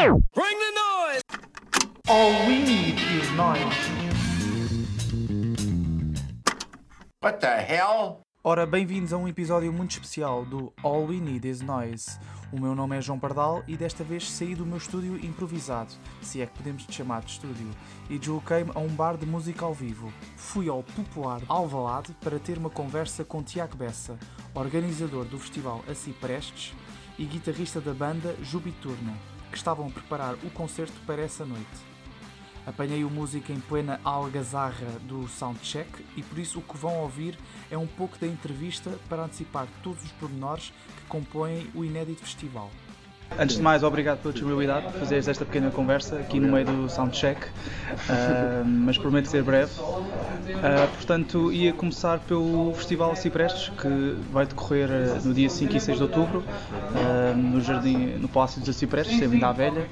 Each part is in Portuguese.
Bring the noise! All we need is noise. What the hell? Ora, bem-vindos a um episódio muito especial do All We Need Is Noise. O meu nome é João Pardal e desta vez saí do meu estúdio improvisado, se é que podemos te chamar de estúdio, e desloquei-me a um bar de música ao vivo. Fui ao popular Alvalade para ter uma conversa com Tiago Bessa, organizador do festival Aciprestes e guitarrista da banda Jubiturno, que estavam a preparar o concerto para essa noite. Apanhei o músico em plena algazarra do soundcheck e por isso o que vão ouvir é um pouco da entrevista para antecipar todos os pormenores que compõem o inédito festival. Antes de mais, obrigado pela disponibilidade de fazeres esta pequena conversa aqui no meio do soundcheck, uh, mas prometo ser breve. Uh, portanto, ia começar pelo Festival Ciprestes, que vai decorrer uh, no dia 5 e 6 de outubro, no Jardim, no Palácio dos Ciprestes, em Linda Velha.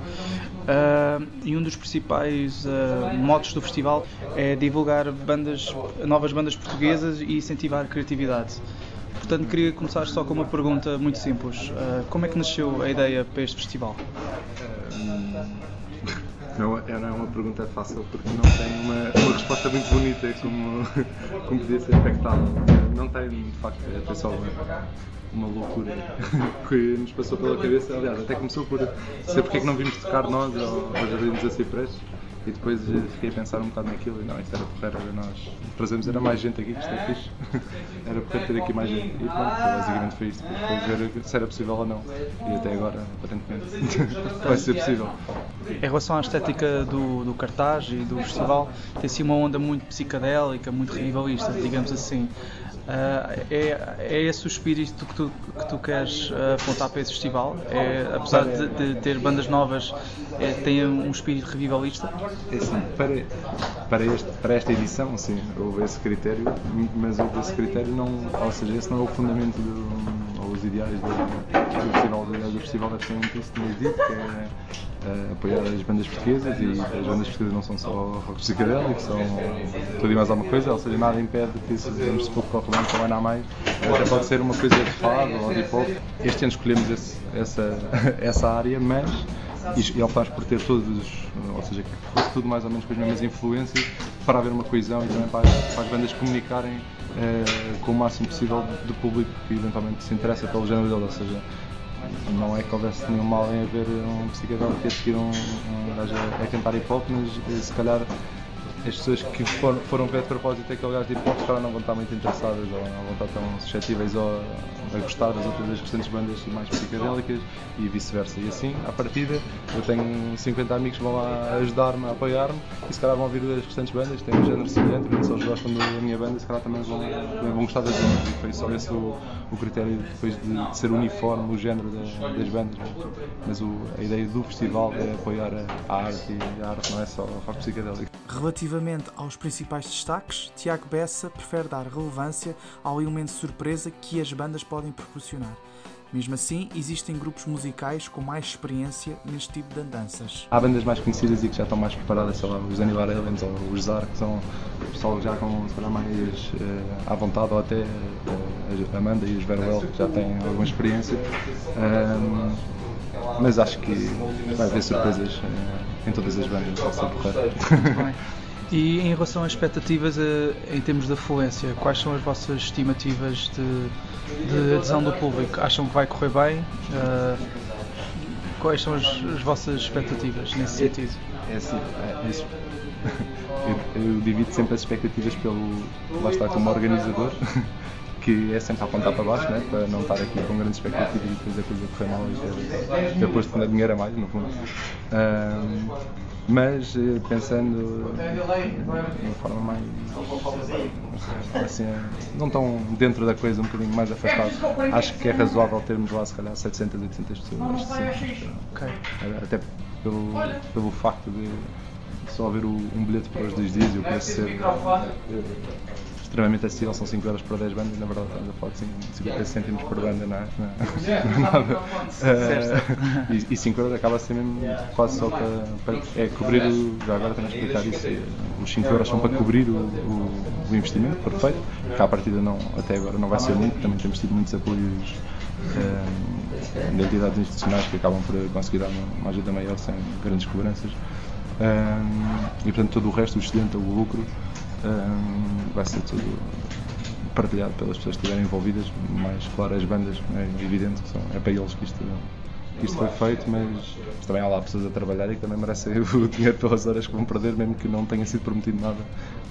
e um dos principais motos do festival é divulgar bandas, novas bandas portuguesas e incentivar a criatividade. Portanto, queria começar só com uma pergunta muito simples. Uh, como é que nasceu a ideia para este festival? Não, é, não é uma pergunta fácil porque não tem uma, uma resposta muito bonita como, como podia ser expectável. Não tem, de facto, é só uma, loucura que nos passou pela cabeça. Aliás, até começou por ser porque é que não vimos tocar nós ao, ao Jardim dos Aciprestes e depois fiquei a pensar um bocado naquilo e não, isto era porreiro, nós trazemos, era mais gente aqui, que isto é fixe. Era porreiro ter aqui mais gente. E pronto, basicamente foi isto, depois ver se era possível ou não. E até agora, aparentemente, vai ser possível. Em relação à estética do, do cartaz e do festival, tem assim uma onda muito psicadélica, muito revivalista, digamos assim. Uh, é, é esse o espírito que tu, que tu queres uh, apontar para esse festival? É, apesar de, de, ter bandas novas, é, tem um espírito revivalista? É assim, para, para, este, para esta edição, sim, houve esse critério, mas houve esse critério, não, ou seja, esse não é o fundamento do, ou os ideais do, do festival. Do festival é precisamente isso que tinhas dito, que é uh, apoiar as bandas portuguesas e as bandas portuguesas não são só rock psicodélico, são tudo e mais alguma coisa, ou seja, nada impede que se fizermos pouco corre bem também há mais, até pode ser uma coisa de fado ou de hip hop. Este ano escolhemos esse, essa, essa área, mas e, e optámos por ter todos, ou seja, que fosse tudo mais ou menos com as mesmas influências para haver uma coesão e também para, para as bandas comunicarem uh, com o máximo possível do público que eventualmente se interessa pelo género dele, ou seja, não é que houvesse nenhum mal em haver um psicodélico a seguir um, um gajo a, a cantar hip hop, mas eh, se calhar as pessoas que foram, foram ver de propósito aquele gajo de hip hop não vão estar muito interessadas ou não vão estar tão suscetíveis ou a gostar das outras das restantes bandas mais psicodélicas e vice-versa. E assim, à partida, eu tenho 50 amigos que vão lá ajudar-me, a apoiar-me e se calhar vão ouvir as restantes bandas, têm um género semelhante, mas se eles gostam da minha banda, se calhar também vão, vão gostar das bandas. E foi só esse o, o critério depois de, de, ser uniforme o género das, das bandas. Mas o, a ideia do festival é apoiar a, a, arte e a arte não é só rock psicodélico. Relativamente aos principais destaques, Tiago Bessa prefere dar relevância ao elemento de surpresa que as bandas podem proporcionar. Mesmo assim, existem grupos musicais com mais experiência neste tipo de andanças. Há bandas mais conhecidas e que já estão mais preparadas, sei lá, os Annibar Aliens ou os Zar, que são pessoal já com se mais uh, à vontade, ou até uh, a Amanda e os Verwell, que já têm alguma experiência. Um, mas acho que vai haver surpresas uh, em todas as bandas, vai ser. E em relação às expectativas eh, em termos de afluência, quais são as vossas estimativas de, de adesão do público? Acham que vai correr bem? Uh, quais são as, as, vossas expectativas nesse sentido? É assim, é, é eu, eu, divido sempre as expectativas pelo. lá está, como organizador. que é sempre a apontar para baixo, né? para não estar aqui com grandes expectativas e depois a coisa correr mal e ter, ter posto dinheiro a mais, no fundo. Um, mas eh, pensando de uma forma mais assim, não tão dentro da coisa, um bocadinho mais afastado, acho que é razoável termos lá se calhar 700, 800 pessoas. Okay. Até pelo, pelo facto de só haver o, um bilhete para os dois dias e o preço ser extremamente acessível, são 5 euros por 10 bandas, na verdade estamos a falar de 50 cêntimos por banda, não é, não, é, não é nada. Uh, e, e 5 euros acaba a ser mesmo quase só para, para é cobrir o. Já agora a explicar isso. Os 5 euros são para cobrir o, o, o investimento, perfeito. Que à partida não, até agora não vai ser muito, também temos tido muitos apoios uh, de entidades institucionais que acabam por conseguir dar uma, uma ajuda maior sem grandes cobranças. Um, e portanto todo o resto, o excedente, o lucro, um, vai ser tudo partilhado pelas pessoas que estiverem envolvidas, mais claro as bandas, é evidente que são, é para eles que isto, que isto foi feito, mas também há lá pessoas a trabalhar e que também merecem o dinheiro pelas horas que vão perder, mesmo que não tenha sido prometido nada.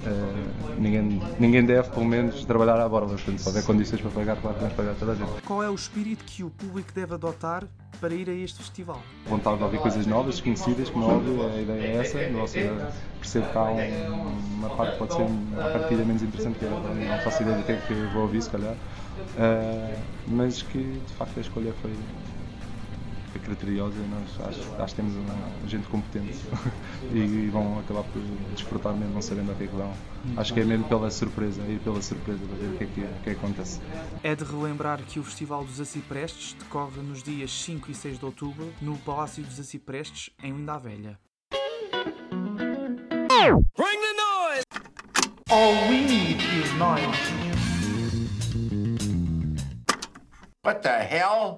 Uh, ninguém, ninguém deve, pelo menos, trabalhar à borda, portanto, se houver condições para pagar, claro que vamos pagar toda a gente. Qual é o espírito que o público deve adotar para ir a este festival? Vontade de ouvir coisas novas, desconhecidas, como é óbvio, a ideia é essa, seja, percebo que há um, uma parte que pode ser a partida menos interessante, que eu não faço ideia do que é que vou ouvir, se calhar, uh, mas que de facto a escolha foi, foi criteriosa e nós acho, acho que temos uma gente competente e vão acabar por desfrutar mesmo, não sabendo a que é que vão. Acho que é mesmo pela surpresa, ir pela surpresa para ver o que é que, o que, é que acontece. É de relembrar que o Festival dos Aciprestes decorre nos dias 5 e 6 de outubro no Palácio dos Aciprestes, em Linda Velha. Bring the noise! All we need is noise. What the hell?